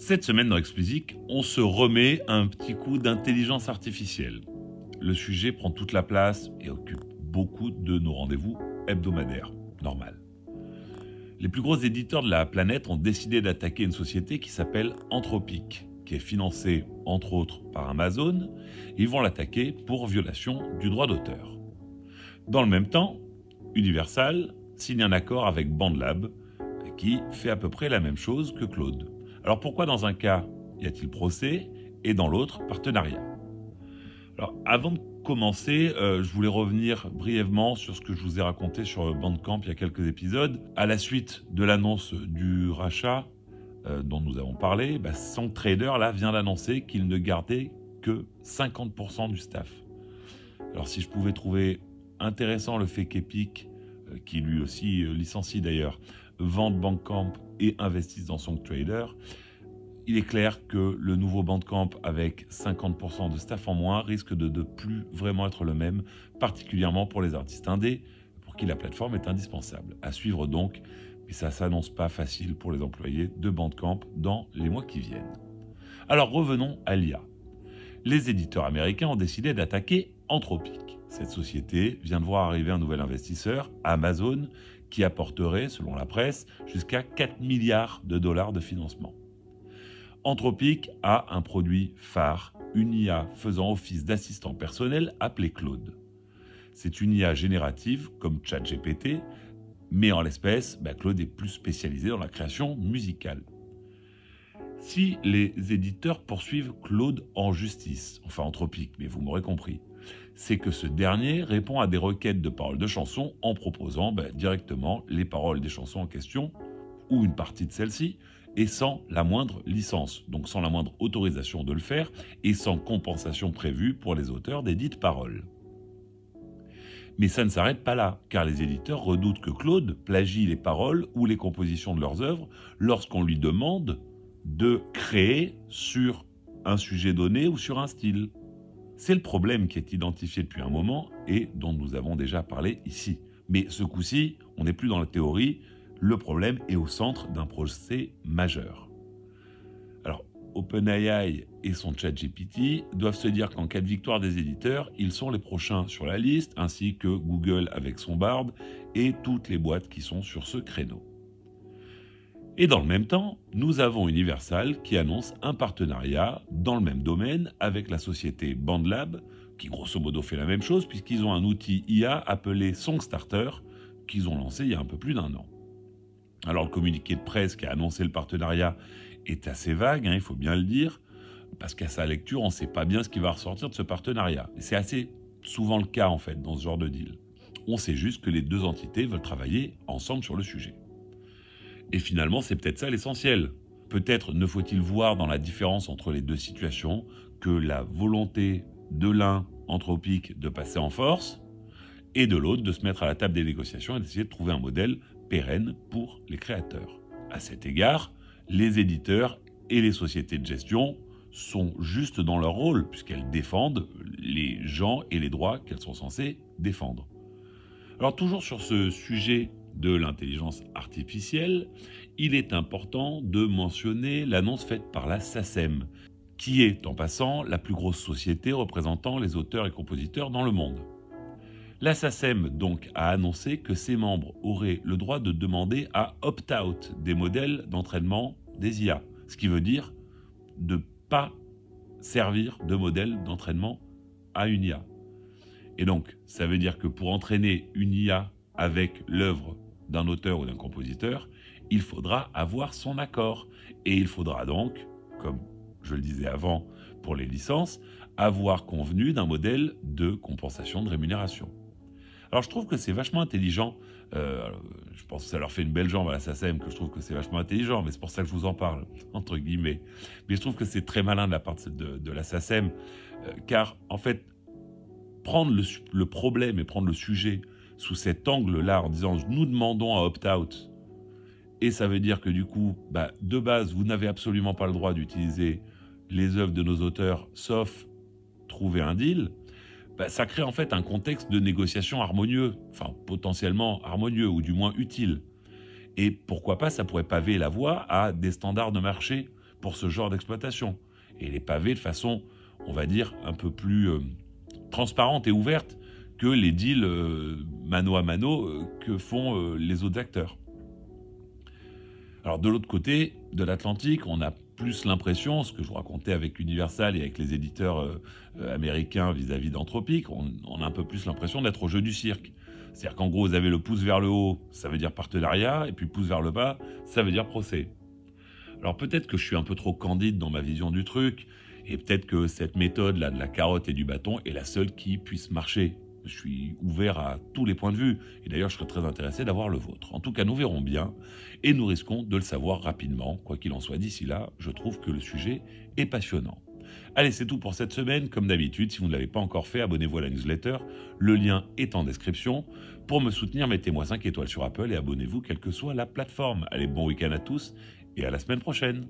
Cette semaine dans Explicit, on se remet un petit coup d'intelligence artificielle. Le sujet prend toute la place et occupe beaucoup de nos rendez-vous hebdomadaires. Normal. Les plus gros éditeurs de la planète ont décidé d'attaquer une société qui s'appelle Anthropic, qui est financée entre autres par Amazon. Ils vont l'attaquer pour violation du droit d'auteur. Dans le même temps, Universal signe un accord avec BandLab qui fait à peu près la même chose que Claude. Alors pourquoi dans un cas y a-t-il procès et dans l'autre partenariat? Alors avant de commencer, euh, je voulais revenir brièvement sur ce que je vous ai raconté sur Bandcamp il y a quelques épisodes. À la suite de l'annonce du rachat euh, dont nous avons parlé, bah, son trader là vient d'annoncer qu'il ne gardait que 50% du staff. Alors si je pouvais trouver intéressant le fait qu'Epic, euh, qui lui aussi licencie d'ailleurs, vende Bandcamp et investisse dans son trader, il est clair que le nouveau Bandcamp avec 50% de staff en moins risque de ne plus vraiment être le même, particulièrement pour les artistes indés, pour qui la plateforme est indispensable. À suivre donc, mais ça s'annonce pas facile pour les employés de Bandcamp dans les mois qui viennent. Alors revenons à l'IA. Les éditeurs américains ont décidé d'attaquer Anthropic. Cette société vient de voir arriver un nouvel investisseur, Amazon, qui apporterait, selon la presse, jusqu'à 4 milliards de dollars de financement. Anthropic a un produit phare, une IA faisant office d'assistant personnel appelé Claude. C'est une IA générative comme ChatGPT, mais en l'espèce, bah, Claude est plus spécialisé dans la création musicale. Si les éditeurs poursuivent Claude en justice, enfin Anthropic, mais vous m'aurez compris, c'est que ce dernier répond à des requêtes de paroles de chansons en proposant ben, directement les paroles des chansons en question, ou une partie de celles-ci, et sans la moindre licence, donc sans la moindre autorisation de le faire, et sans compensation prévue pour les auteurs des dites paroles. Mais ça ne s'arrête pas là, car les éditeurs redoutent que Claude plagie les paroles ou les compositions de leurs œuvres lorsqu'on lui demande de créer sur un sujet donné ou sur un style. C'est le problème qui est identifié depuis un moment et dont nous avons déjà parlé ici. Mais ce coup-ci, on n'est plus dans la théorie, le problème est au centre d'un procès majeur. Alors, OpenAI et son ChatGPT doivent se dire qu'en cas de victoire des éditeurs, ils sont les prochains sur la liste, ainsi que Google avec son Bard et toutes les boîtes qui sont sur ce créneau. Et dans le même temps, nous avons Universal qui annonce un partenariat dans le même domaine avec la société BandLab, qui grosso modo fait la même chose puisqu'ils ont un outil IA appelé SongStarter qu'ils ont lancé il y a un peu plus d'un an. Alors le communiqué de presse qui a annoncé le partenariat est assez vague, hein, il faut bien le dire, parce qu'à sa lecture, on ne sait pas bien ce qui va ressortir de ce partenariat. c'est assez souvent le cas en fait dans ce genre de deal. On sait juste que les deux entités veulent travailler ensemble sur le sujet. Et finalement, c'est peut-être ça l'essentiel. Peut-être ne faut-il voir dans la différence entre les deux situations que la volonté de l'un, anthropique, de passer en force, et de l'autre de se mettre à la table des négociations et d'essayer de trouver un modèle pérenne pour les créateurs. À cet égard, les éditeurs et les sociétés de gestion sont juste dans leur rôle, puisqu'elles défendent les gens et les droits qu'elles sont censées défendre. Alors toujours sur ce sujet de l'intelligence artificielle, il est important de mentionner l'annonce faite par la SACEM, qui est en passant la plus grosse société représentant les auteurs et compositeurs dans le monde. La SACEM donc a annoncé que ses membres auraient le droit de demander à opt-out des modèles d'entraînement des IA, ce qui veut dire de ne pas servir de modèle d'entraînement à une IA. Et donc, ça veut dire que pour entraîner une IA avec l'œuvre d'un auteur ou d'un compositeur, il faudra avoir son accord. Et il faudra donc, comme je le disais avant pour les licences, avoir convenu d'un modèle de compensation de rémunération. Alors je trouve que c'est vachement intelligent. Euh, je pense que ça leur fait une belle jambe à la SACEM, que je trouve que c'est vachement intelligent, mais c'est pour ça que je vous en parle, entre guillemets. Mais je trouve que c'est très malin de la part de, la SACEM, euh, car en fait, prendre le, problème et prendre le sujet sous cet angle-là en disant nous demandons un opt-out. Et ça veut dire que du coup, bah, de base, vous n'avez absolument pas le droit d'utiliser les œuvres de nos auteurs, sauf trouver un deal. Bah, ça crée en fait un contexte de négociation harmonieux, enfin potentiellement harmonieux ou du moins utile. Et pourquoi pas, ça pourrait paver la voie à des standards de marché pour ce genre d'exploitation. Et les pavés de façon, on va dire, un peu plus euh, transparente et ouverte que les deals euh, mano à mano euh, que font les autres acteurs. Alors de l'autre côté de l'Atlantique, on a plus l'impression, ce que je vous racontais avec Universal et avec les éditeurs américains vis-à-vis d'Anthropic, on, on, a un peu plus l'impression d'être au jeu du cirque. C'est-à-dire qu'en gros, vous avez le pouce vers le haut, ça veut dire partenariat, et puis pouce vers le bas, ça veut dire procès. Alors peut-être que je suis un peu trop candide dans ma vision du truc, et peut-être que cette méthode-là de la carotte et du bâton est la seule qui puisse marcher. Je suis ouvert à tous les points de vue, et d'ailleurs je serais très intéressé d'avoir le vôtre. En tout cas, nous verrons bien, et nous risquons de le savoir rapidement. Quoi qu'il en soit, d'ici là, je trouve que le sujet est passionnant. Allez, c'est tout pour cette semaine. Comme d'habitude, si vous ne l'avez pas encore fait, abonnez-vous à la newsletter. Le lien est en description. Pour me soutenir, mettez-moi 5 étoiles sur Apple et abonnez-vous quelle que soit la plateforme. Allez, bon week-end à tous et à la semaine prochaine.